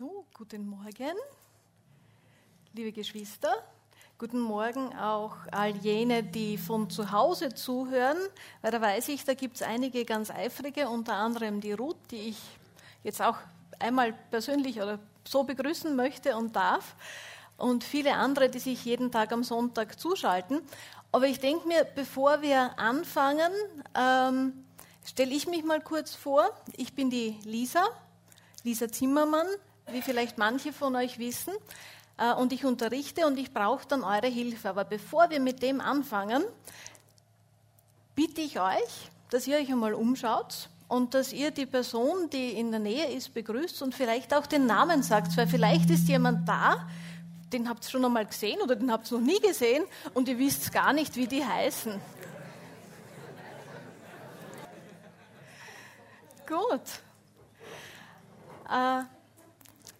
So, guten Morgen, liebe Geschwister. Guten Morgen auch all jene, die von zu Hause zuhören, weil da weiß ich, da gibt es einige ganz eifrige, unter anderem die Ruth, die ich jetzt auch einmal persönlich oder so begrüßen möchte und darf, und viele andere, die sich jeden Tag am Sonntag zuschalten. Aber ich denke mir, bevor wir anfangen, ähm, stelle ich mich mal kurz vor. Ich bin die Lisa, Lisa Zimmermann wie vielleicht manche von euch wissen. Äh, und ich unterrichte und ich brauche dann eure Hilfe. Aber bevor wir mit dem anfangen, bitte ich euch, dass ihr euch einmal umschaut und dass ihr die Person, die in der Nähe ist, begrüßt und vielleicht auch den Namen sagt, weil vielleicht ist jemand da, den habt ihr schon einmal gesehen oder den habt ihr noch nie gesehen und ihr wisst gar nicht, wie die heißen. Gut. Äh,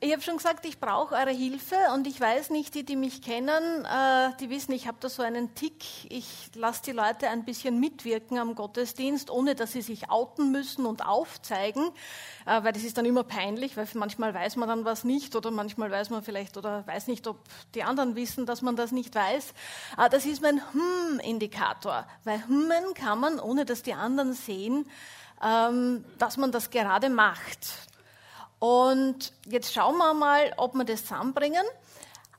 ich habe schon gesagt, ich brauche eure Hilfe und ich weiß nicht, die, die mich kennen, äh, die wissen, ich habe da so einen Tick. Ich lasse die Leute ein bisschen mitwirken am Gottesdienst, ohne dass sie sich outen müssen und aufzeigen, äh, weil das ist dann immer peinlich, weil manchmal weiß man dann was nicht oder manchmal weiß man vielleicht oder weiß nicht, ob die anderen wissen, dass man das nicht weiß. Äh, das ist mein Hm-Indikator, weil Hummen kann man, ohne dass die anderen sehen, ähm, dass man das gerade macht. Und jetzt schauen wir mal, ob wir das zusammenbringen.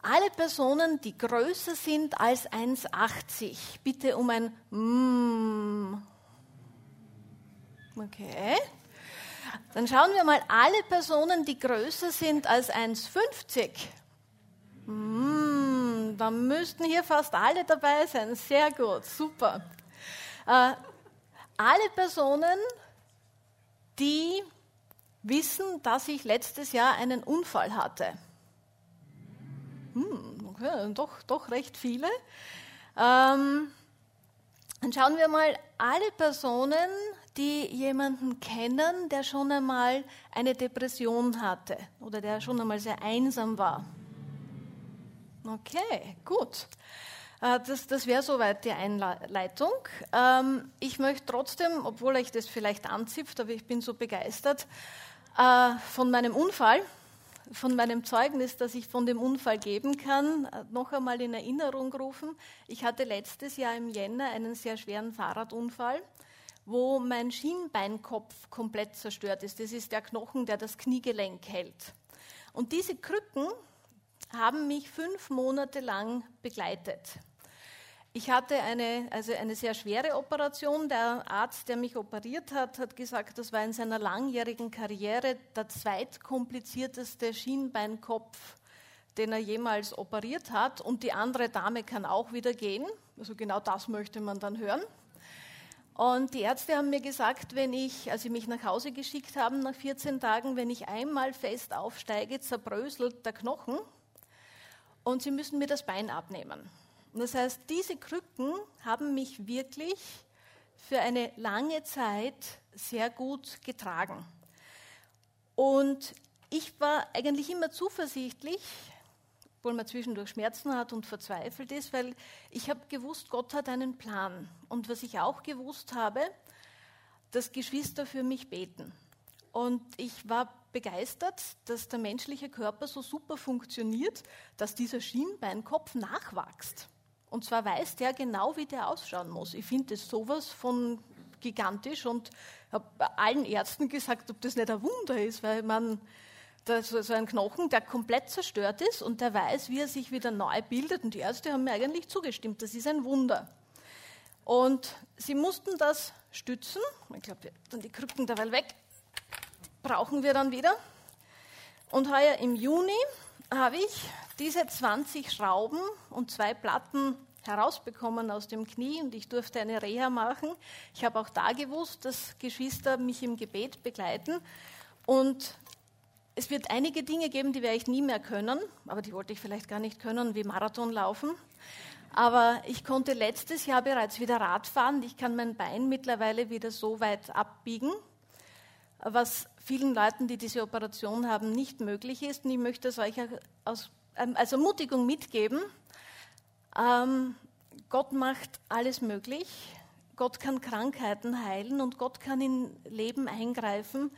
Alle Personen, die größer sind als 1,80, bitte um ein mm. Okay. Dann schauen wir mal alle Personen, die größer sind als 1,50. Mm, dann müssten hier fast alle dabei sein. Sehr gut, super. Äh, alle Personen, die wissen, dass ich letztes Jahr einen Unfall hatte. Hm, okay, doch, doch recht viele. Ähm, dann schauen wir mal alle Personen, die jemanden kennen, der schon einmal eine Depression hatte oder der schon einmal sehr einsam war. Okay, gut. Äh, das, das wäre soweit die Einleitung. Ähm, ich möchte trotzdem, obwohl euch das vielleicht anzipft, aber ich bin so begeistert, äh, von meinem Unfall, von meinem Zeugnis, das ich von dem Unfall geben kann, äh, noch einmal in Erinnerung rufen. Ich hatte letztes Jahr im Jänner einen sehr schweren Fahrradunfall, wo mein Schienbeinkopf komplett zerstört ist. Das ist der Knochen, der das Kniegelenk hält. Und diese Krücken haben mich fünf Monate lang begleitet. Ich hatte eine, also eine sehr schwere Operation. Der Arzt, der mich operiert hat, hat gesagt, das war in seiner langjährigen Karriere der zweitkomplizierteste Schienbeinkopf, den er jemals operiert hat. Und die andere Dame kann auch wieder gehen. Also genau das möchte man dann hören. Und die Ärzte haben mir gesagt, wenn ich, als sie mich nach Hause geschickt haben, nach 14 Tagen, wenn ich einmal fest aufsteige, zerbröselt der Knochen und sie müssen mir das Bein abnehmen. Und das heißt, diese Krücken haben mich wirklich für eine lange Zeit sehr gut getragen. Und ich war eigentlich immer zuversichtlich, obwohl man zwischendurch Schmerzen hat und verzweifelt ist, weil ich habe gewusst, Gott hat einen Plan. Und was ich auch gewusst habe, dass Geschwister für mich beten. Und ich war begeistert, dass der menschliche Körper so super funktioniert, dass dieser Schienbeinkopf nachwächst. Und zwar weiß der genau, wie der ausschauen muss. Ich finde das sowas von gigantisch und habe allen Ärzten gesagt, ob das nicht ein Wunder ist, weil man da so ein Knochen, der komplett zerstört ist und der weiß, wie er sich wieder neu bildet. Und die Ärzte haben mir eigentlich zugestimmt, das ist ein Wunder. Und sie mussten das stützen. Ich glaube, dann die Krücken derweil weg. Brauchen wir dann wieder. Und heuer im Juni habe ich diese 20 Schrauben und zwei Platten herausbekommen aus dem Knie und ich durfte eine Reha machen. Ich habe auch da gewusst, dass Geschwister mich im Gebet begleiten und es wird einige Dinge geben, die werde ich nie mehr können, aber die wollte ich vielleicht gar nicht können, wie Marathon laufen. Aber ich konnte letztes Jahr bereits wieder Rad fahren. Ich kann mein Bein mittlerweile wieder so weit abbiegen, was vielen Leuten, die diese Operation haben, nicht möglich ist. Und ich möchte es euch ähm, als Ermutigung mitgeben. Ähm, Gott macht alles möglich. Gott kann Krankheiten heilen und Gott kann in Leben eingreifen,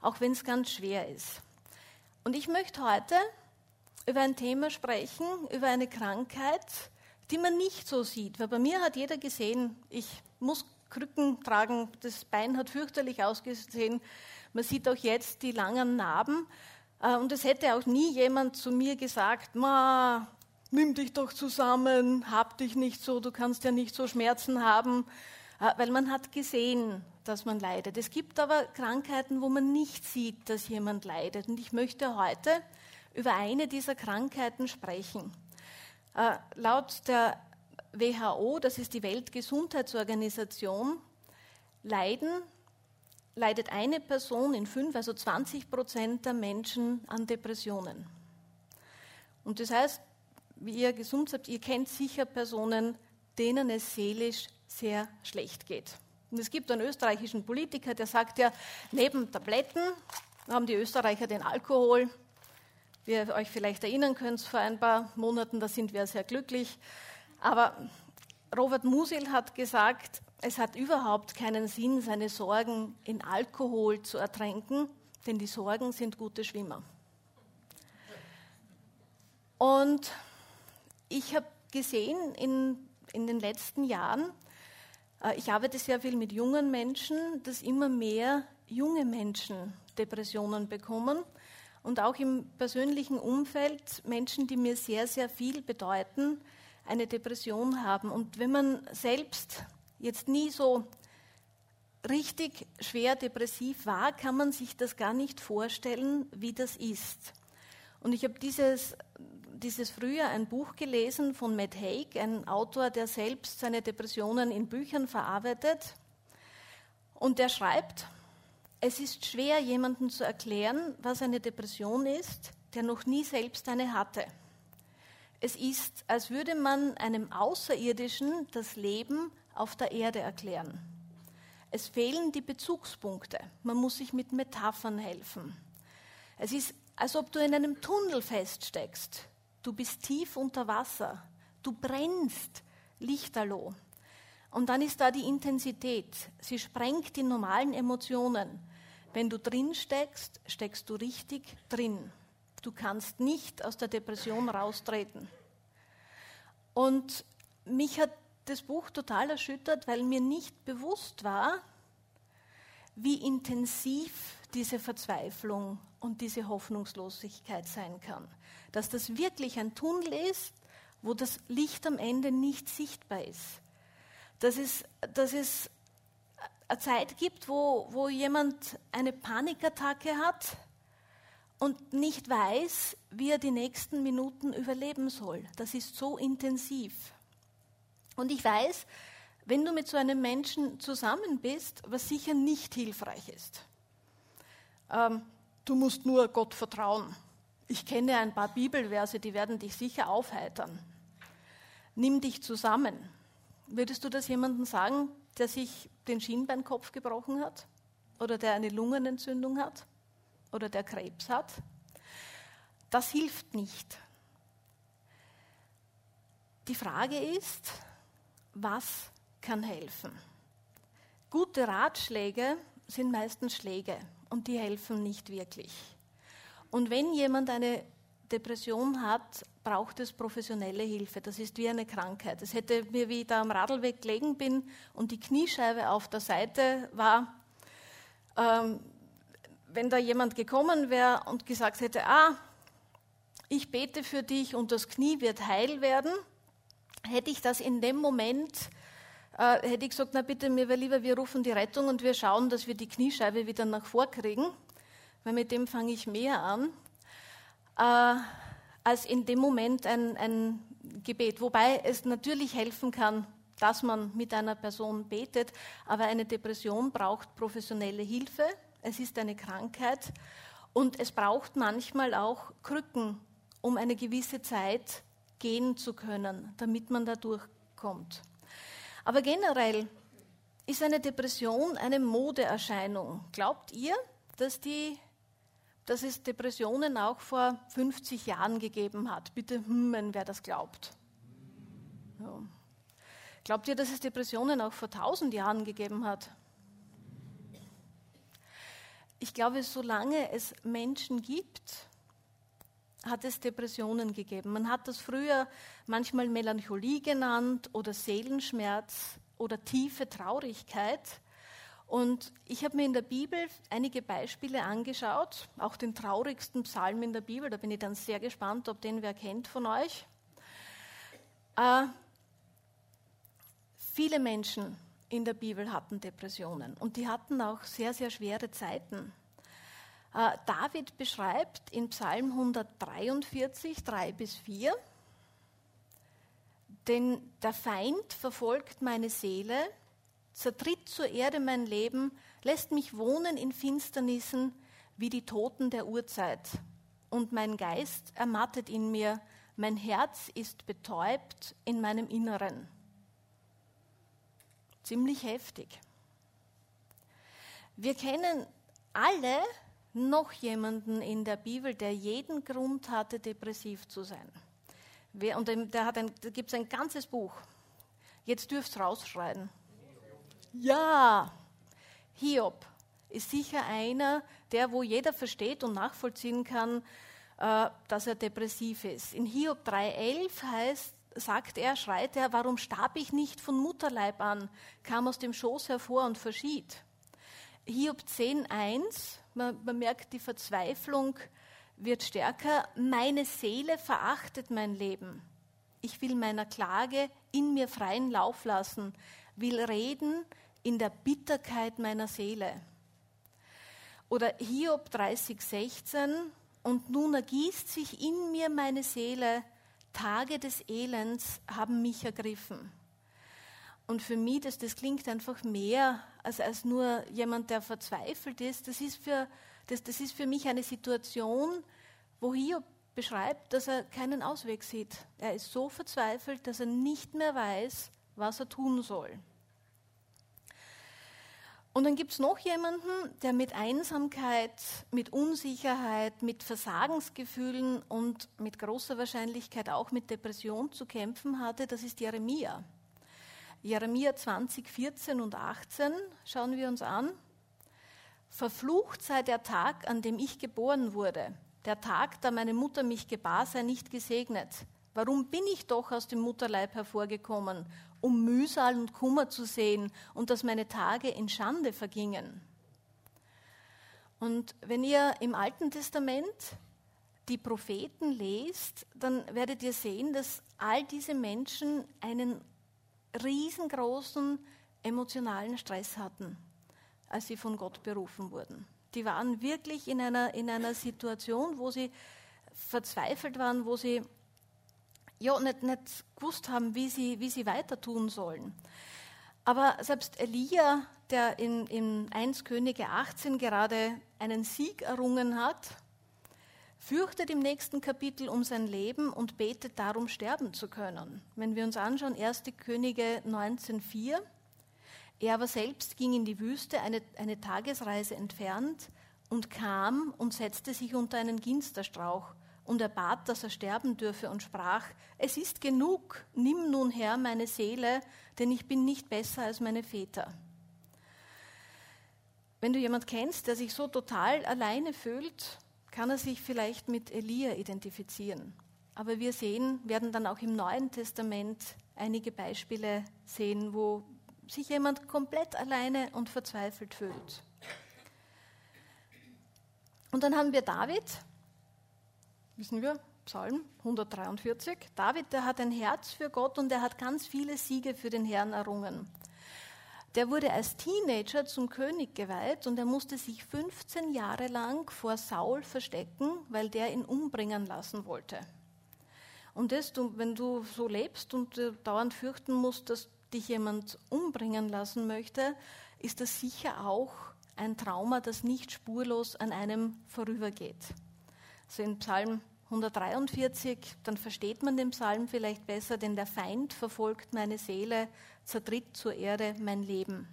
auch wenn es ganz schwer ist. Und ich möchte heute über ein Thema sprechen, über eine Krankheit, die man nicht so sieht. Weil bei mir hat jeder gesehen, ich muss Krücken tragen, das Bein hat fürchterlich ausgesehen. Man sieht auch jetzt die langen Narben. Äh, und es hätte auch nie jemand zu mir gesagt, Ma, nimm dich doch zusammen, hab dich nicht so, du kannst ja nicht so Schmerzen haben, äh, weil man hat gesehen, dass man leidet. Es gibt aber Krankheiten, wo man nicht sieht, dass jemand leidet. Und ich möchte heute über eine dieser Krankheiten sprechen. Äh, laut der WHO, das ist die Weltgesundheitsorganisation, leiden, leidet eine Person in fünf, also 20 Prozent der Menschen an Depressionen. Und das heißt, wie ihr gesund seid, ihr kennt sicher Personen, denen es seelisch sehr schlecht geht. Und es gibt einen österreichischen Politiker, der sagt ja, neben Tabletten haben die Österreicher den Alkohol. Wie ihr euch vielleicht erinnern könnt, vor ein paar Monaten, da sind wir sehr glücklich. Aber Robert Musil hat gesagt, es hat überhaupt keinen Sinn, seine Sorgen in Alkohol zu ertränken, denn die Sorgen sind gute Schwimmer. Und ich habe gesehen in, in den letzten Jahren, äh, ich arbeite sehr viel mit jungen Menschen, dass immer mehr junge Menschen Depressionen bekommen und auch im persönlichen Umfeld Menschen, die mir sehr, sehr viel bedeuten, eine Depression haben. Und wenn man selbst jetzt nie so richtig schwer depressiv war, kann man sich das gar nicht vorstellen, wie das ist. Und ich habe dieses dieses Frühjahr ein Buch gelesen von Matt Haig, ein Autor, der selbst seine Depressionen in Büchern verarbeitet. Und der schreibt, es ist schwer, jemandem zu erklären, was eine Depression ist, der noch nie selbst eine hatte. Es ist, als würde man einem Außerirdischen das Leben auf der Erde erklären. Es fehlen die Bezugspunkte. Man muss sich mit Metaphern helfen. Es ist, als ob du in einem Tunnel feststeckst. Du bist tief unter Wasser. Du brennst lichterloh. Und dann ist da die Intensität. Sie sprengt die normalen Emotionen. Wenn du drin steckst, steckst du richtig drin. Du kannst nicht aus der Depression raustreten. Und mich hat das Buch total erschüttert, weil mir nicht bewusst war, wie intensiv diese Verzweiflung und diese Hoffnungslosigkeit sein kann. Dass das wirklich ein Tunnel ist, wo das Licht am Ende nicht sichtbar ist. Dass es, dass es eine Zeit gibt, wo, wo jemand eine Panikattacke hat und nicht weiß, wie er die nächsten Minuten überleben soll. Das ist so intensiv. Und ich weiß, wenn du mit so einem Menschen zusammen bist, was sicher nicht hilfreich ist. Ähm, du musst nur Gott vertrauen. Ich kenne ein paar Bibelverse, die werden dich sicher aufheitern. Nimm dich zusammen. Würdest du das jemandem sagen, der sich den Schienbeinkopf gebrochen hat? Oder der eine Lungenentzündung hat? Oder der Krebs hat? Das hilft nicht. Die Frage ist, was kann helfen? Gute Ratschläge sind meistens Schläge und die helfen nicht wirklich. Und wenn jemand eine Depression hat, braucht es professionelle Hilfe. Das ist wie eine Krankheit. Es hätte mir, wie ich da am Radlweg gelegen bin und die Kniescheibe auf der Seite war, ähm, wenn da jemand gekommen wäre und gesagt hätte, ah, ich bete für dich und das Knie wird heil werden, hätte ich das in dem Moment äh, hätte ich gesagt, na bitte, mir wäre lieber, wir rufen die Rettung und wir schauen, dass wir die Kniescheibe wieder nach vor kriegen, weil mit dem fange ich mehr an, äh, als in dem Moment ein, ein Gebet. Wobei es natürlich helfen kann, dass man mit einer Person betet, aber eine Depression braucht professionelle Hilfe. Es ist eine Krankheit und es braucht manchmal auch Krücken, um eine gewisse Zeit gehen zu können, damit man da durchkommt. Aber generell ist eine Depression eine Modeerscheinung. Glaubt ihr, dass, die, dass es Depressionen auch vor 50 Jahren gegeben hat? Bitte, hm, wer das glaubt. Ja. Glaubt ihr, dass es Depressionen auch vor 1000 Jahren gegeben hat? Ich glaube, solange es Menschen gibt, hat es Depressionen gegeben. Man hat das früher manchmal Melancholie genannt oder Seelenschmerz oder tiefe Traurigkeit. Und ich habe mir in der Bibel einige Beispiele angeschaut, auch den traurigsten Psalm in der Bibel. Da bin ich dann sehr gespannt, ob den wer kennt von euch. Äh, viele Menschen in der Bibel hatten Depressionen und die hatten auch sehr, sehr schwere Zeiten. Äh, David beschreibt in Psalm 143, 3 bis 4, denn der Feind verfolgt meine Seele, zertritt zur Erde mein Leben, lässt mich wohnen in Finsternissen wie die Toten der Urzeit. Und mein Geist ermattet in mir, mein Herz ist betäubt in meinem Inneren. Ziemlich heftig. Wir kennen alle noch jemanden in der Bibel, der jeden Grund hatte, depressiv zu sein. Und da, ein, da gibt es ein ganzes Buch. Jetzt dürft ihr rausschreien. Ja, Hiob ist sicher einer, der, wo jeder versteht und nachvollziehen kann, äh, dass er depressiv ist. In Hiob 3,11 heißt, sagt er, schreit er, warum starb ich nicht von Mutterleib an, kam aus dem Schoß hervor und verschied. Hiob 10,1, man, man merkt, die Verzweiflung wird stärker. Meine Seele verachtet mein Leben. Ich will meiner Klage in mir freien Lauf lassen, will reden in der Bitterkeit meiner Seele. Oder Hiob 30,16, und nun ergießt sich in mir meine Seele, Tage des Elends haben mich ergriffen. Und für mich, das, das klingt einfach mehr als, als nur jemand, der verzweifelt ist. Das ist, für, das, das ist für mich eine Situation, wo Hiob beschreibt, dass er keinen Ausweg sieht. Er ist so verzweifelt, dass er nicht mehr weiß, was er tun soll. Und dann gibt es noch jemanden, der mit Einsamkeit, mit Unsicherheit, mit Versagensgefühlen und mit großer Wahrscheinlichkeit auch mit Depression zu kämpfen hatte. Das ist Jeremia. Jeremia 20, 14 und 18 schauen wir uns an. Verflucht sei der Tag, an dem ich geboren wurde. Der Tag, da meine Mutter mich gebar, sei nicht gesegnet. Warum bin ich doch aus dem Mutterleib hervorgekommen, um Mühsal und Kummer zu sehen und dass meine Tage in Schande vergingen? Und wenn ihr im Alten Testament die Propheten lest, dann werdet ihr sehen, dass all diese Menschen einen riesengroßen emotionalen Stress hatten, als sie von Gott berufen wurden. Die waren wirklich in einer, in einer Situation, wo sie verzweifelt waren, wo sie ja, nicht, nicht gewusst haben, wie sie, wie sie weiter tun sollen. Aber selbst Elia, der in, in 1 Könige 18 gerade einen Sieg errungen hat, fürchtet im nächsten Kapitel um sein Leben und betet darum, sterben zu können. Wenn wir uns anschauen, 1. Könige 19,4. Er aber selbst ging in die Wüste, eine, eine Tagesreise entfernt, und kam und setzte sich unter einen Ginsterstrauch. Und er bat, dass er sterben dürfe und sprach, es ist genug, nimm nun her meine Seele, denn ich bin nicht besser als meine Väter. Wenn du jemand kennst, der sich so total alleine fühlt, kann er sich vielleicht mit Elia identifizieren. Aber wir sehen, werden dann auch im Neuen Testament einige Beispiele sehen, wo sich jemand komplett alleine und verzweifelt fühlt. Und dann haben wir David, wissen wir, Psalm 143. David, der hat ein Herz für Gott und er hat ganz viele Siege für den Herrn errungen. Der wurde als Teenager zum König geweiht und er musste sich 15 Jahre lang vor Saul verstecken, weil der ihn umbringen lassen wollte. Und das, wenn du so lebst und dauernd fürchten musst, dass dich jemand umbringen lassen möchte, ist das sicher auch ein Trauma, das nicht spurlos an einem vorübergeht. So in Psalm 143, dann versteht man den Psalm vielleicht besser, denn der Feind verfolgt meine Seele, zertritt zur Erde mein Leben.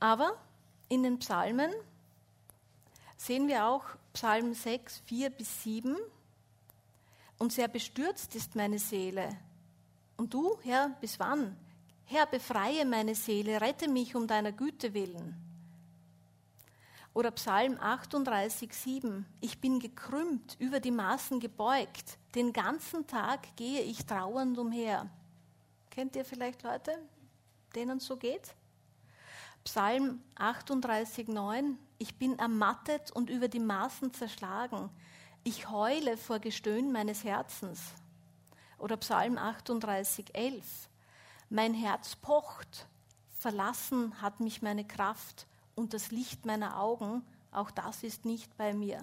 Aber in den Psalmen sehen wir auch Psalm 6, 4 bis 7. Und sehr bestürzt ist meine Seele. Und du, Herr, bis wann? Herr, befreie meine Seele, rette mich um deiner Güte willen. Oder Psalm 38, 7. Ich bin gekrümmt, über die Maßen gebeugt. Den ganzen Tag gehe ich trauernd umher. Kennt ihr vielleicht Leute, denen so geht? Psalm 38, 9. Ich bin ermattet und über die Maßen zerschlagen. Ich heule vor Gestöhn meines Herzens. Oder Psalm 38, 11. Mein Herz pocht, verlassen hat mich meine Kraft und das Licht meiner Augen, auch das ist nicht bei mir.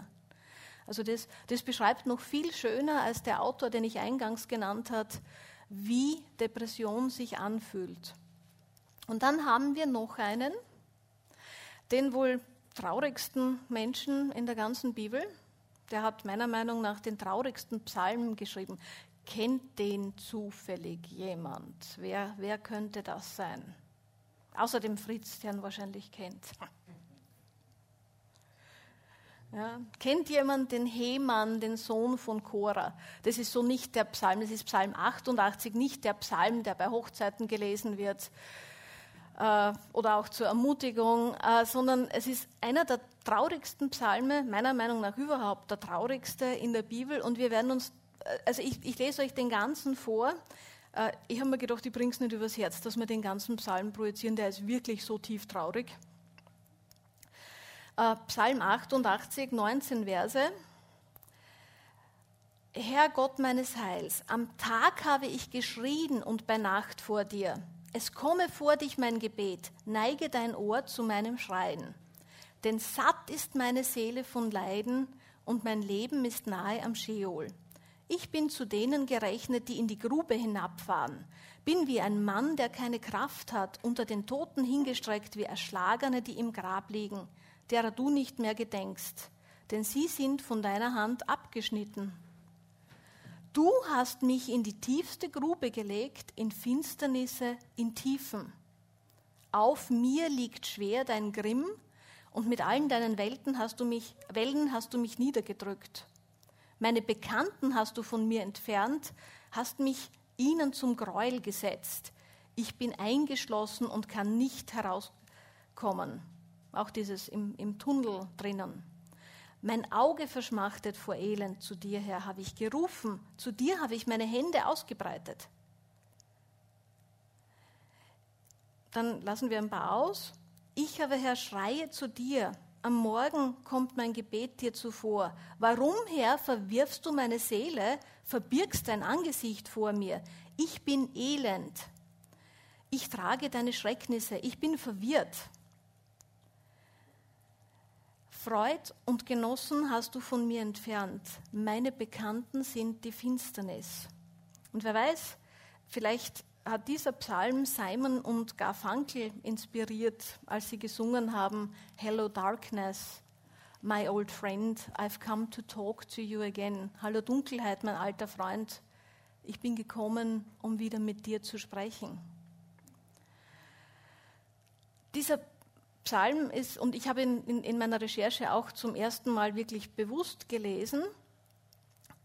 Also das, das beschreibt noch viel schöner als der Autor, den ich eingangs genannt habe, wie Depression sich anfühlt. Und dann haben wir noch einen, den wohl traurigsten Menschen in der ganzen Bibel. Der hat meiner Meinung nach den traurigsten Psalmen geschrieben. Kennt den zufällig jemand? Wer, wer könnte das sein? Außer dem Fritz, der ihn wahrscheinlich kennt. Ja. Kennt jemand den Heman, den Sohn von Cora? Das ist so nicht der Psalm, das ist Psalm 88, nicht der Psalm, der bei Hochzeiten gelesen wird äh, oder auch zur Ermutigung, äh, sondern es ist einer der traurigsten Psalme, meiner Meinung nach überhaupt der traurigste in der Bibel. Und wir werden uns, äh, also ich, ich lese euch den ganzen vor. Äh, ich habe mir gedacht, ich bringe es nicht übers Herz, dass wir den ganzen Psalm projizieren, der ist wirklich so tief traurig. Äh, Psalm 88, 19 Verse. Herr Gott meines Heils, am Tag habe ich geschrien und bei Nacht vor dir. Es komme vor dich mein Gebet, neige dein Ohr zu meinem Schreien. Denn satt ist meine Seele von Leiden und mein Leben ist nahe am Scheol. Ich bin zu denen gerechnet, die in die Grube hinabfahren, bin wie ein Mann, der keine Kraft hat, unter den Toten hingestreckt wie Erschlagene, die im Grab liegen derer du nicht mehr gedenkst, denn sie sind von deiner Hand abgeschnitten. Du hast mich in die tiefste Grube gelegt, in Finsternisse, in Tiefen. Auf mir liegt schwer dein Grimm, und mit allen deinen Welten hast du mich, Wellen hast du mich niedergedrückt. Meine Bekannten hast du von mir entfernt, hast mich ihnen zum Gräuel gesetzt. Ich bin eingeschlossen und kann nicht herauskommen. Auch dieses im, im Tunnel drinnen. Mein Auge verschmachtet vor Elend, zu dir, Herr, habe ich gerufen, zu dir habe ich meine Hände ausgebreitet. Dann lassen wir ein paar aus. Ich aber, Herr, schreie zu dir. Am Morgen kommt mein Gebet dir zuvor. Warum, Herr, verwirfst du meine Seele, verbirgst dein Angesicht vor mir? Ich bin elend. Ich trage deine Schrecknisse. Ich bin verwirrt. Freud und Genossen hast du von mir entfernt. Meine Bekannten sind die Finsternis. Und wer weiß, vielleicht hat dieser Psalm Simon und Garfunkel inspiriert, als sie gesungen haben, Hello Darkness, my old friend, I've come to talk to you again. Hallo Dunkelheit, mein alter Freund, ich bin gekommen, um wieder mit dir zu sprechen. Dieser Psalm ist, und ich habe ihn in, in meiner Recherche auch zum ersten Mal wirklich bewusst gelesen,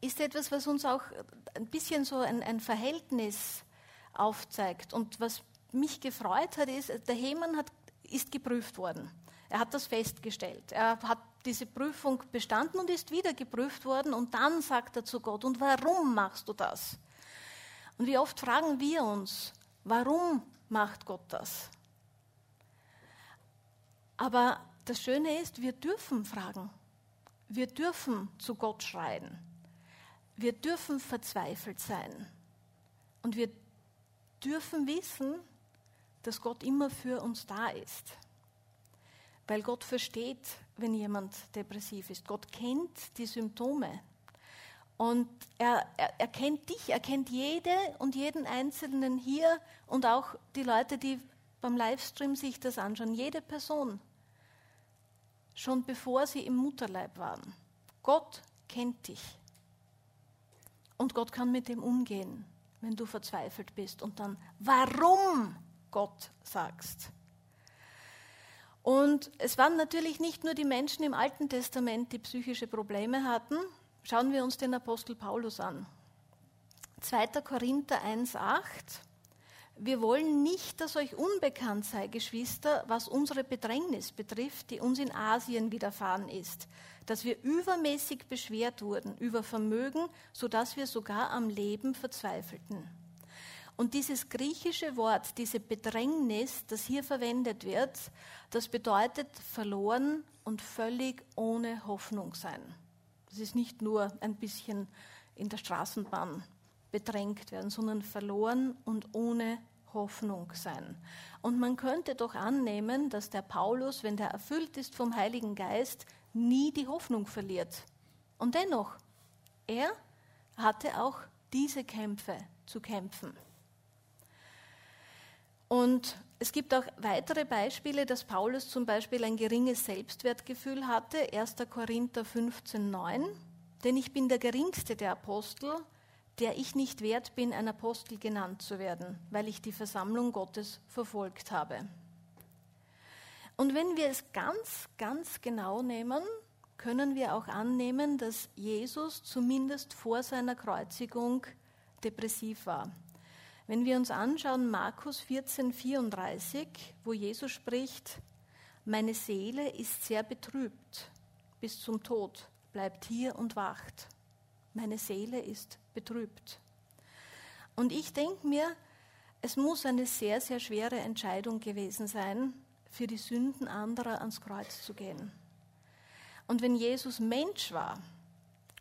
ist etwas, was uns auch ein bisschen so ein, ein Verhältnis aufzeigt. Und was mich gefreut hat, ist, der Hemann hat, ist geprüft worden. Er hat das festgestellt. Er hat diese Prüfung bestanden und ist wieder geprüft worden. Und dann sagt er zu Gott, und warum machst du das? Und wie oft fragen wir uns, warum macht Gott das? Aber das Schöne ist, wir dürfen fragen. Wir dürfen zu Gott schreien. Wir dürfen verzweifelt sein. Und wir dürfen wissen, dass Gott immer für uns da ist. Weil Gott versteht, wenn jemand depressiv ist. Gott kennt die Symptome. Und er, er, er kennt dich, er kennt jede und jeden Einzelnen hier und auch die Leute, die beim Livestream sich das anschauen. Jede Person schon bevor sie im Mutterleib waren. Gott kennt dich. Und Gott kann mit dem umgehen, wenn du verzweifelt bist und dann, warum Gott sagst. Und es waren natürlich nicht nur die Menschen im Alten Testament, die psychische Probleme hatten. Schauen wir uns den Apostel Paulus an. 2. Korinther 1.8. Wir wollen nicht, dass euch unbekannt sei, Geschwister, was unsere Bedrängnis betrifft, die uns in Asien widerfahren ist, dass wir übermäßig beschwert wurden über Vermögen, sodass wir sogar am Leben verzweifelten. Und dieses griechische Wort, diese Bedrängnis, das hier verwendet wird, das bedeutet verloren und völlig ohne Hoffnung sein. Das ist nicht nur ein bisschen in der Straßenbahn bedrängt werden, sondern verloren und ohne Hoffnung sein. Und man könnte doch annehmen, dass der Paulus, wenn der erfüllt ist vom Heiligen Geist, nie die Hoffnung verliert. Und dennoch, er hatte auch diese Kämpfe zu kämpfen. Und es gibt auch weitere Beispiele, dass Paulus zum Beispiel ein geringes Selbstwertgefühl hatte. 1. Korinther 15,9. Denn ich bin der geringste der Apostel, der ich nicht wert bin, ein Apostel genannt zu werden, weil ich die Versammlung Gottes verfolgt habe. Und wenn wir es ganz, ganz genau nehmen, können wir auch annehmen, dass Jesus zumindest vor seiner Kreuzigung depressiv war. Wenn wir uns anschauen, Markus 14, 34, wo Jesus spricht, meine Seele ist sehr betrübt bis zum Tod, bleibt hier und wacht. Meine Seele ist betrübt. Und ich denke mir, es muss eine sehr, sehr schwere Entscheidung gewesen sein, für die Sünden anderer ans Kreuz zu gehen. Und wenn Jesus Mensch war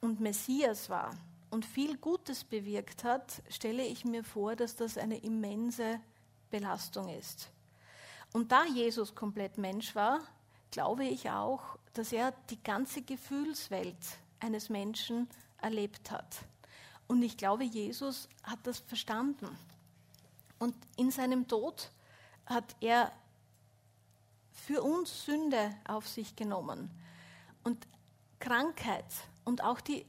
und Messias war, und viel Gutes bewirkt hat, stelle ich mir vor, dass das eine immense Belastung ist. Und da Jesus komplett Mensch war, glaube ich auch, dass er die ganze Gefühlswelt eines Menschen erlebt hat. Und ich glaube, Jesus hat das verstanden. Und in seinem Tod hat er für uns Sünde auf sich genommen. Und Krankheit und auch die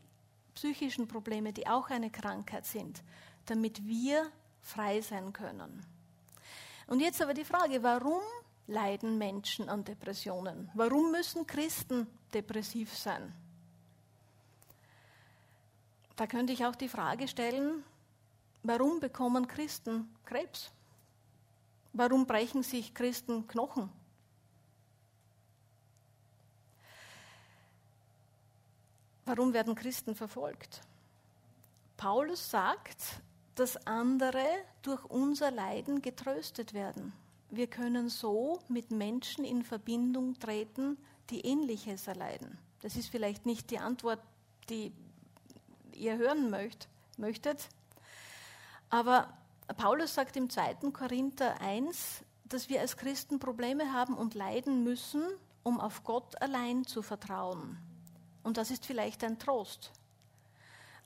psychischen Probleme, die auch eine Krankheit sind, damit wir frei sein können. Und jetzt aber die Frage, warum leiden Menschen an Depressionen? Warum müssen Christen depressiv sein? Da könnte ich auch die Frage stellen, warum bekommen Christen Krebs? Warum brechen sich Christen Knochen? Warum werden Christen verfolgt? Paulus sagt, dass andere durch unser Leiden getröstet werden. Wir können so mit Menschen in Verbindung treten, die ähnliches erleiden. Das ist vielleicht nicht die Antwort, die ihr hören möcht, möchtet. Aber Paulus sagt im 2. Korinther 1, dass wir als Christen Probleme haben und leiden müssen, um auf Gott allein zu vertrauen. Und das ist vielleicht ein Trost.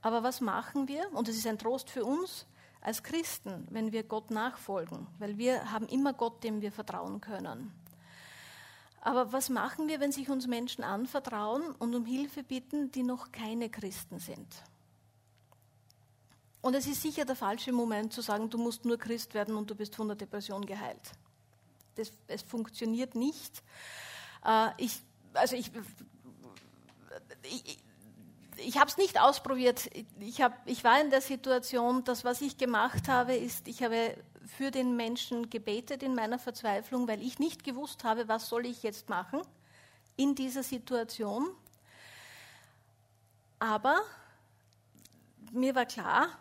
Aber was machen wir? Und es ist ein Trost für uns als Christen, wenn wir Gott nachfolgen, weil wir haben immer Gott, dem wir vertrauen können. Aber was machen wir, wenn sich uns Menschen anvertrauen und um Hilfe bitten, die noch keine Christen sind? Und es ist sicher der falsche Moment zu sagen, du musst nur Christ werden und du bist von der Depression geheilt. Das, es funktioniert nicht. Äh, ich, also ich ich, ich habe es nicht ausprobiert. Ich, hab, ich war in der Situation, dass was ich gemacht habe, ist, ich habe für den Menschen gebetet in meiner Verzweiflung, weil ich nicht gewusst habe, was soll ich jetzt machen in dieser Situation. Aber mir war klar,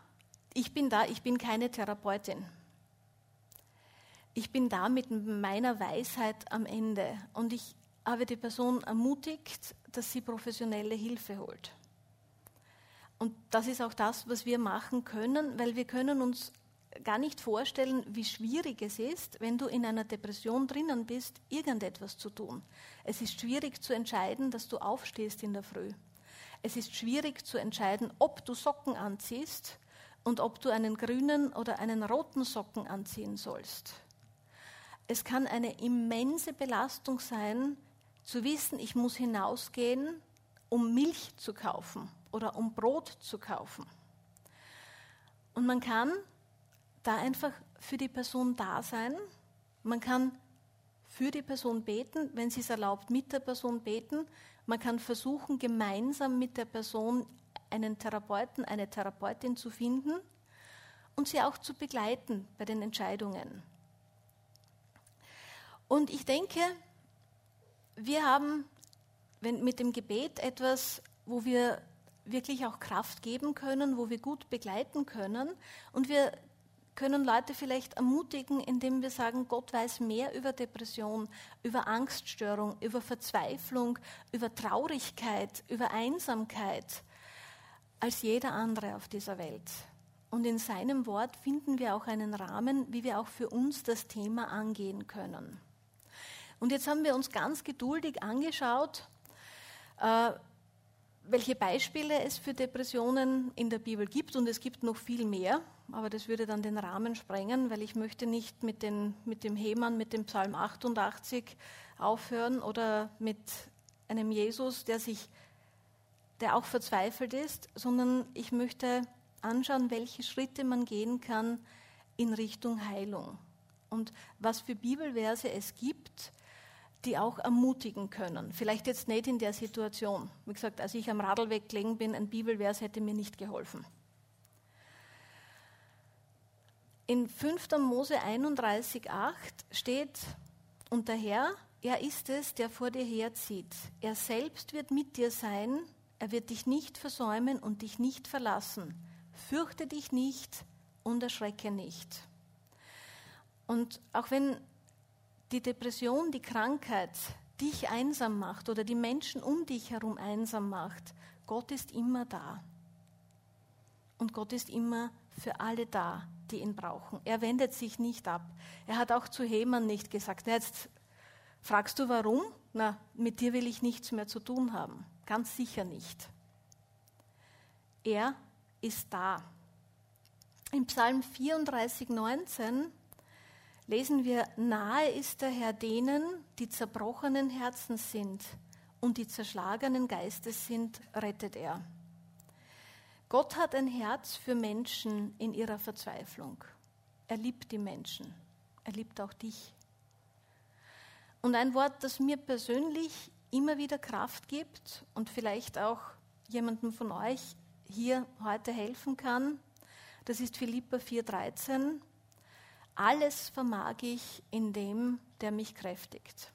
ich bin da, ich bin keine Therapeutin. Ich bin da mit meiner Weisheit am Ende. Und ich habe die Person ermutigt, dass sie professionelle Hilfe holt. Und das ist auch das, was wir machen können, weil wir können uns gar nicht vorstellen, wie schwierig es ist, wenn du in einer Depression drinnen bist, irgendetwas zu tun. Es ist schwierig zu entscheiden, dass du aufstehst in der Früh. Es ist schwierig zu entscheiden, ob du Socken anziehst und ob du einen grünen oder einen roten Socken anziehen sollst. Es kann eine immense Belastung sein, zu wissen, ich muss hinausgehen, um Milch zu kaufen oder um Brot zu kaufen. Und man kann da einfach für die Person da sein. Man kann für die Person beten, wenn sie es erlaubt, mit der Person beten. Man kann versuchen, gemeinsam mit der Person einen Therapeuten, eine Therapeutin zu finden. und sie auch zu begleiten bei den Entscheidungen. Und ich denke, wir haben mit dem Gebet etwas, wo wir wirklich auch Kraft geben können, wo wir gut begleiten können. Und wir können Leute vielleicht ermutigen, indem wir sagen, Gott weiß mehr über Depression, über Angststörung, über Verzweiflung, über Traurigkeit, über Einsamkeit als jeder andere auf dieser Welt. Und in seinem Wort finden wir auch einen Rahmen, wie wir auch für uns das Thema angehen können. Und jetzt haben wir uns ganz geduldig angeschaut, äh, welche Beispiele es für Depressionen in der Bibel gibt. Und es gibt noch viel mehr, aber das würde dann den Rahmen sprengen, weil ich möchte nicht mit, den, mit dem Hemann, mit dem Psalm 88 aufhören oder mit einem Jesus, der sich der auch verzweifelt ist, sondern ich möchte anschauen, welche Schritte man gehen kann in Richtung Heilung und was für Bibelverse es gibt, die auch ermutigen können. Vielleicht jetzt nicht in der Situation. Wie gesagt, als ich am Radlweg gelegen bin, ein Bibelvers hätte mir nicht geholfen. In 5. Mose 31,8 steht, und der Herr, er ist es, der vor dir herzieht. Er selbst wird mit dir sein, er wird dich nicht versäumen und dich nicht verlassen. Fürchte dich nicht und erschrecke nicht. Und auch wenn die Depression, die Krankheit dich einsam macht oder die Menschen um dich herum einsam macht, Gott ist immer da. Und Gott ist immer für alle da, die ihn brauchen. Er wendet sich nicht ab. Er hat auch zu Heman nicht gesagt, jetzt fragst du warum? Na, mit dir will ich nichts mehr zu tun haben. Ganz sicher nicht. Er ist da. Im Psalm 34, 19 lesen wir, nahe ist der Herr denen, die zerbrochenen Herzen sind und die zerschlagenen Geistes sind, rettet er. Gott hat ein Herz für Menschen in ihrer Verzweiflung. Er liebt die Menschen. Er liebt auch dich. Und ein Wort, das mir persönlich immer wieder Kraft gibt und vielleicht auch jemandem von euch hier heute helfen kann, das ist Philippa 4,13 alles vermag ich in dem, der mich kräftigt.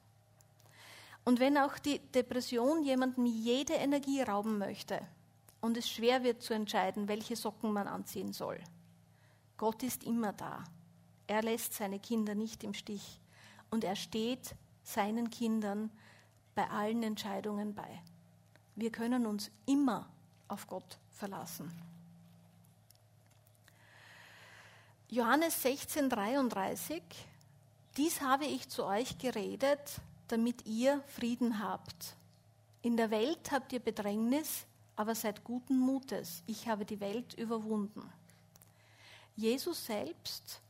Und wenn auch die Depression jemandem jede Energie rauben möchte und es schwer wird zu entscheiden, welche Socken man anziehen soll, Gott ist immer da. Er lässt seine Kinder nicht im Stich und er steht seinen Kindern bei allen Entscheidungen bei. Wir können uns immer auf Gott verlassen. Johannes 16, 33, dies habe ich zu euch geredet, damit ihr Frieden habt. In der Welt habt ihr Bedrängnis, aber seid guten Mutes, ich habe die Welt überwunden. Jesus selbst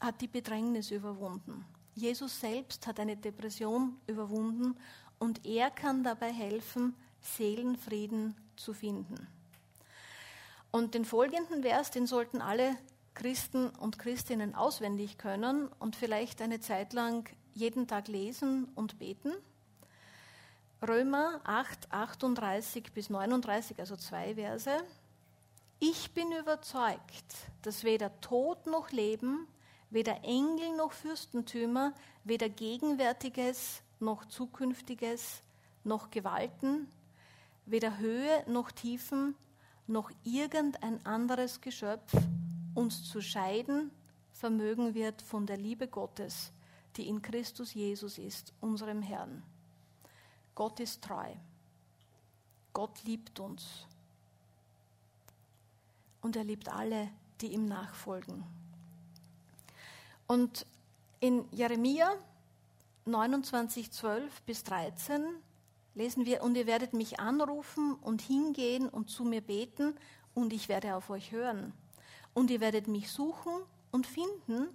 hat die Bedrängnis überwunden. Jesus selbst hat eine Depression überwunden und er kann dabei helfen, Seelenfrieden zu finden. Und den folgenden Vers, den sollten alle Christen und Christinnen auswendig können und vielleicht eine Zeit lang jeden Tag lesen und beten. Römer 8, 38 bis 39, also zwei Verse. Ich bin überzeugt, dass weder Tod noch Leben, weder Engel noch Fürstentümer, weder Gegenwärtiges noch Zukünftiges, noch Gewalten, weder Höhe noch Tiefen, noch irgendein anderes Geschöpf uns zu scheiden vermögen wird von der Liebe Gottes, die in Christus Jesus ist, unserem Herrn. Gott ist treu. Gott liebt uns. Und er liebt alle, die ihm nachfolgen. Und in Jeremia 29, 12 bis 13 lesen wir, und ihr werdet mich anrufen und hingehen und zu mir beten, und ich werde auf euch hören. Und ihr werdet mich suchen und finden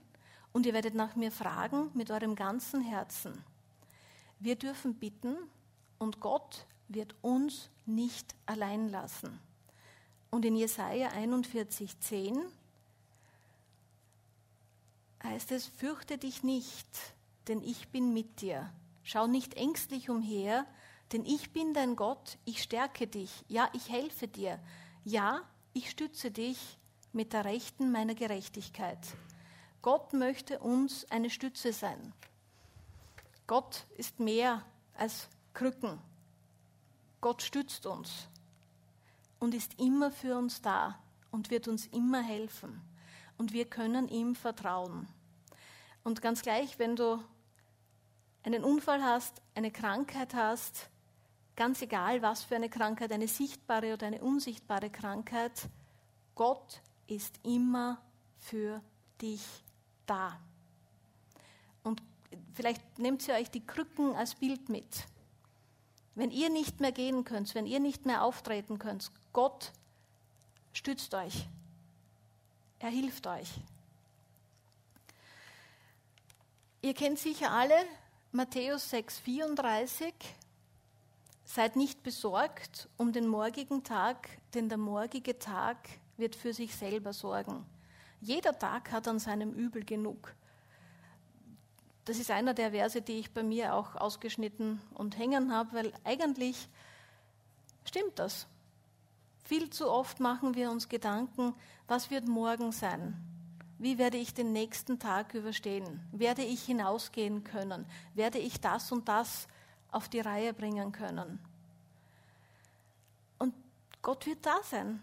und ihr werdet nach mir fragen mit eurem ganzen Herzen. Wir dürfen bitten und Gott wird uns nicht allein lassen. Und in Jesaja 41, 10 heißt es: Fürchte dich nicht, denn ich bin mit dir. Schau nicht ängstlich umher, denn ich bin dein Gott, ich stärke dich, ja, ich helfe dir, ja, ich stütze dich mit der Rechten meiner Gerechtigkeit. Gott möchte uns eine Stütze sein. Gott ist mehr als Krücken. Gott stützt uns und ist immer für uns da und wird uns immer helfen. Und wir können ihm vertrauen. Und ganz gleich, wenn du einen Unfall hast, eine Krankheit hast, ganz egal was für eine Krankheit, eine sichtbare oder eine unsichtbare Krankheit, Gott ist immer für dich da. Und vielleicht nehmt ihr euch die Krücken als Bild mit. Wenn ihr nicht mehr gehen könnt, wenn ihr nicht mehr auftreten könnt, Gott stützt euch. Er hilft euch. Ihr kennt sicher alle Matthäus 6,34. Seid nicht besorgt um den morgigen Tag, denn der morgige Tag wird für sich selber sorgen. Jeder Tag hat an seinem Übel genug. Das ist einer der Verse, die ich bei mir auch ausgeschnitten und hängen habe, weil eigentlich stimmt das. Viel zu oft machen wir uns Gedanken, was wird morgen sein? Wie werde ich den nächsten Tag überstehen? Werde ich hinausgehen können? Werde ich das und das auf die Reihe bringen können? Und Gott wird da sein.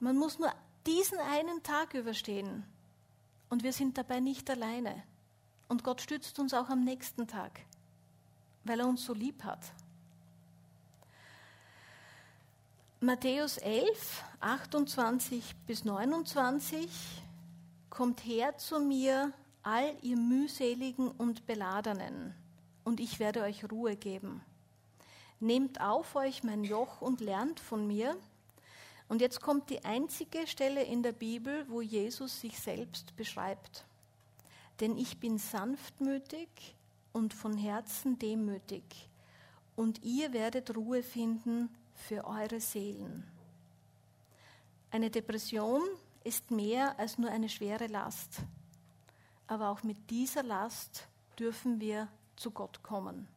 Man muss nur diesen einen Tag überstehen. Und wir sind dabei nicht alleine. Und Gott stützt uns auch am nächsten Tag, weil er uns so lieb hat. Matthäus 11, 28 bis 29 Kommt her zu mir, all ihr mühseligen und beladenen, und ich werde euch Ruhe geben. Nehmt auf euch mein Joch und lernt von mir, und jetzt kommt die einzige Stelle in der Bibel, wo Jesus sich selbst beschreibt. Denn ich bin sanftmütig und von Herzen demütig, und ihr werdet Ruhe finden für eure Seelen. Eine Depression ist mehr als nur eine schwere Last, aber auch mit dieser Last dürfen wir zu Gott kommen.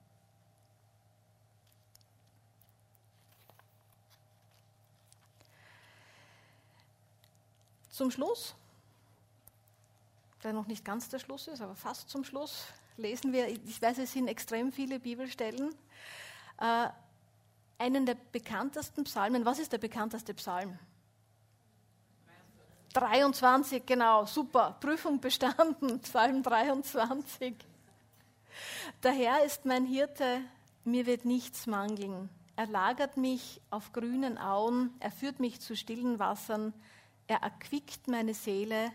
Zum Schluss, der noch nicht ganz der Schluss ist, aber fast zum Schluss, lesen wir, ich weiß, es sind extrem viele Bibelstellen, äh, einen der bekanntesten Psalmen. Was ist der bekannteste Psalm? 23, genau, super, Prüfung bestanden, Psalm 23. Der Herr ist mein Hirte, mir wird nichts mangeln. Er lagert mich auf grünen Auen, er führt mich zu stillen Wassern, er erquickt meine Seele,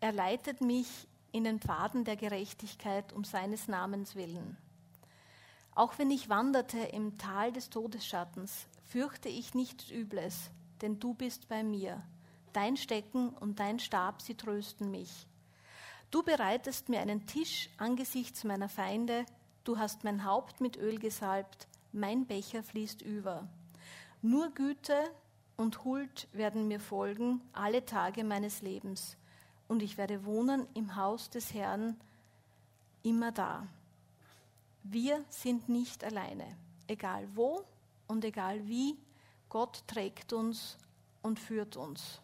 er leitet mich in den Pfaden der Gerechtigkeit um seines Namens willen. Auch wenn ich wanderte im Tal des Todesschattens, fürchte ich nichts Übles, denn du bist bei mir. Dein Stecken und dein Stab, sie trösten mich. Du bereitest mir einen Tisch angesichts meiner Feinde, du hast mein Haupt mit Öl gesalbt, mein Becher fließt über. Nur Güte und Huld werden mir folgen alle Tage meines Lebens, und ich werde wohnen im Haus des Herrn immer da. Wir sind nicht alleine, egal wo und egal wie, Gott trägt uns und führt uns.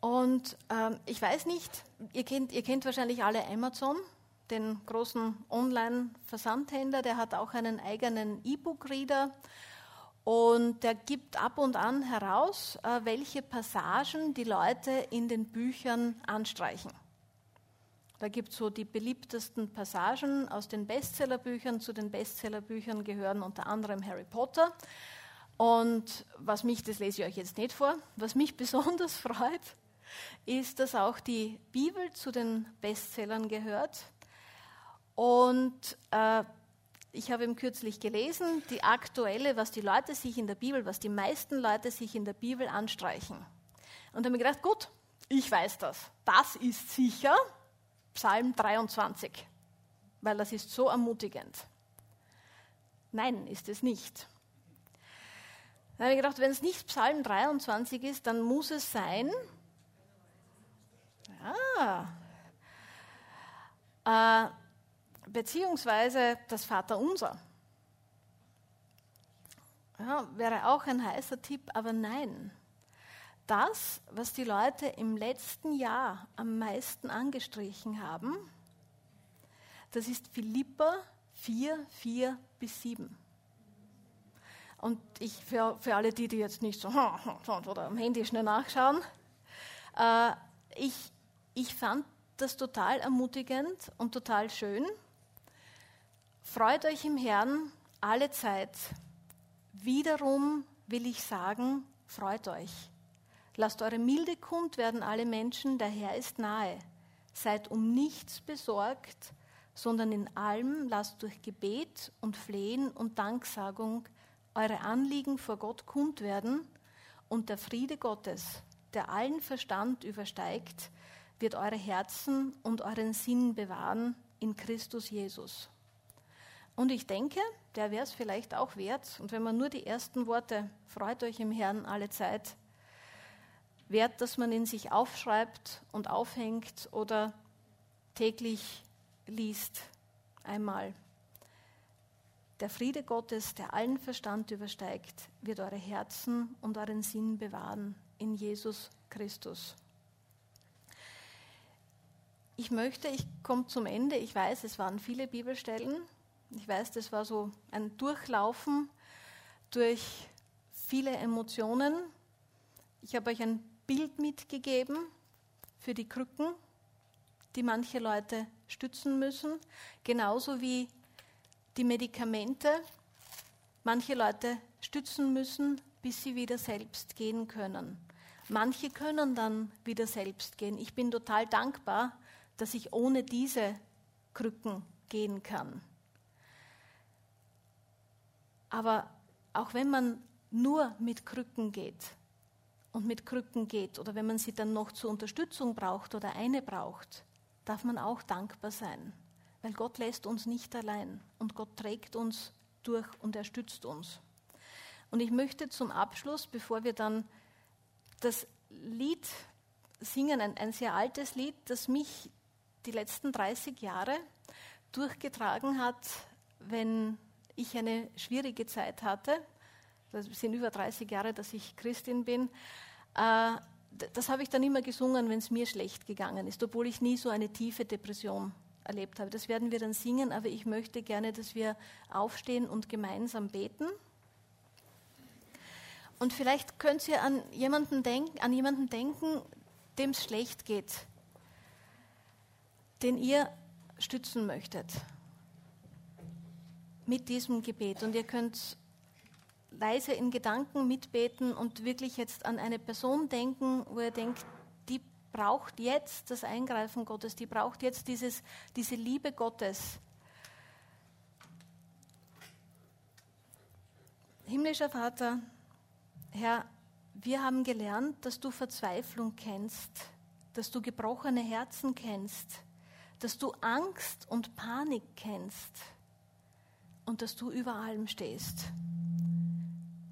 Und ähm, ich weiß nicht, ihr kennt, ihr kennt wahrscheinlich alle Amazon, den großen Online-Versandhändler, der hat auch einen eigenen E-Book-Reader und der gibt ab und an heraus, äh, welche Passagen die Leute in den Büchern anstreichen. Da gibt es so die beliebtesten Passagen aus den Bestsellerbüchern. Zu den Bestsellerbüchern gehören unter anderem Harry Potter. Und was mich, das lese ich euch jetzt nicht vor, was mich besonders freut, ist, dass auch die Bibel zu den Bestsellern gehört. Und äh, ich habe ihm kürzlich gelesen, die aktuelle, was die Leute sich in der Bibel, was die meisten Leute sich in der Bibel anstreichen. Und habe mir gedacht, gut, ich weiß das. Das ist sicher Psalm 23, weil das ist so ermutigend. Nein, ist es nicht. Da habe ich gedacht, wenn es nicht Psalm 23 ist, dann muss es sein Ah. Äh, beziehungsweise das Vaterunser. Ja, wäre auch ein heißer Tipp, aber nein. das, was die Leute im letzten Jahr am meisten angestrichen haben, das ist Philippa 4, 4 bis 7. Und ich, für, für alle die, die jetzt nicht so oder am Handy schnell nachschauen, äh, ich, ich fand das total ermutigend und total schön. Freut euch im Herrn alle Zeit. Wiederum will ich sagen, freut euch. Lasst eure Milde kund werden alle Menschen, der Herr ist nahe. Seid um nichts besorgt, sondern in allem lasst durch Gebet und Flehen und Danksagung eure Anliegen vor Gott kund werden und der Friede Gottes, der allen Verstand übersteigt, wird eure Herzen und euren Sinn bewahren in Christus Jesus. Und ich denke, der wäre es vielleicht auch wert, und wenn man nur die ersten Worte, freut euch im Herrn alle Zeit, wert, dass man ihn sich aufschreibt und aufhängt oder täglich liest einmal. Der Friede Gottes, der allen Verstand übersteigt, wird eure Herzen und euren Sinn bewahren in Jesus Christus. Ich möchte, ich komme zum Ende, ich weiß, es waren viele Bibelstellen, ich weiß, das war so ein Durchlaufen durch viele Emotionen. Ich habe euch ein Bild mitgegeben für die Krücken, die manche Leute stützen müssen, genauso wie die Medikamente manche Leute stützen müssen, bis sie wieder selbst gehen können. Manche können dann wieder selbst gehen. Ich bin total dankbar, dass ich ohne diese Krücken gehen kann. Aber auch wenn man nur mit Krücken geht, und mit Krücken geht oder wenn man sie dann noch zur Unterstützung braucht oder eine braucht, darf man auch dankbar sein, weil Gott lässt uns nicht allein und Gott trägt uns durch und er stützt uns. Und ich möchte zum Abschluss, bevor wir dann das Lied singen, ein, ein sehr altes Lied, das mich die letzten 30 Jahre durchgetragen hat, wenn ich eine schwierige Zeit hatte. Das sind über 30 Jahre, dass ich Christin bin. Äh, das habe ich dann immer gesungen, wenn es mir schlecht gegangen ist, obwohl ich nie so eine tiefe Depression erlebt habe. Das werden wir dann singen, aber ich möchte gerne, dass wir aufstehen und gemeinsam beten. Und vielleicht könnt ihr an jemanden, denk, an jemanden denken, dem es schlecht geht, den ihr stützen möchtet mit diesem Gebet. Und ihr könnt leise in Gedanken mitbeten und wirklich jetzt an eine Person denken, wo ihr denkt, die braucht jetzt das Eingreifen Gottes, die braucht jetzt dieses, diese Liebe Gottes. Himmlischer Vater, Herr, wir haben gelernt, dass du Verzweiflung kennst, dass du gebrochene Herzen kennst, dass du Angst und Panik kennst und dass du über allem stehst.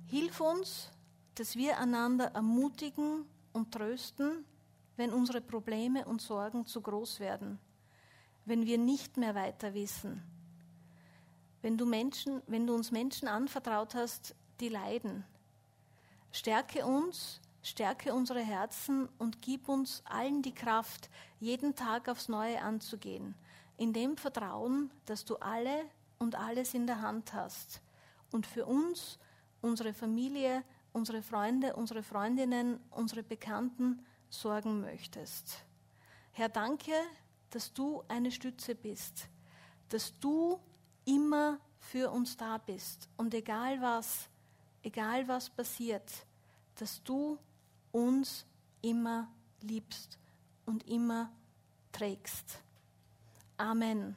Hilf uns, dass wir einander ermutigen und trösten, wenn unsere Probleme und Sorgen zu groß werden, wenn wir nicht mehr weiter wissen, wenn du, Menschen, wenn du uns Menschen anvertraut hast, die leiden. Stärke uns, stärke unsere Herzen und gib uns allen die Kraft, jeden Tag aufs Neue anzugehen, in dem Vertrauen, dass du alle und alles in der Hand hast. Und für uns unsere Familie, unsere Freunde, unsere Freundinnen, unsere Bekannten sorgen möchtest. Herr, danke, dass du eine Stütze bist, dass du immer für uns da bist. Und egal was, egal was passiert, dass du uns immer liebst und immer trägst. Amen.